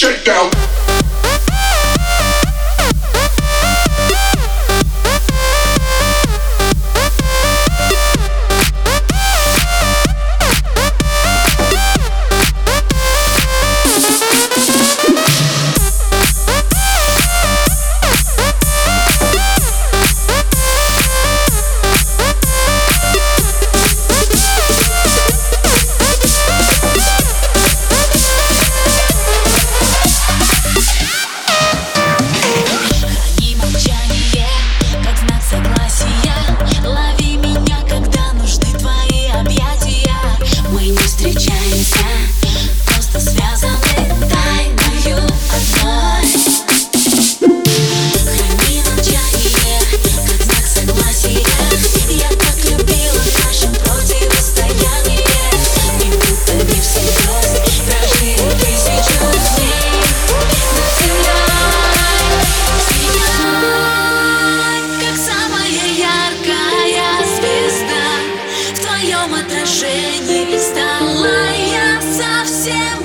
Shakedown. всем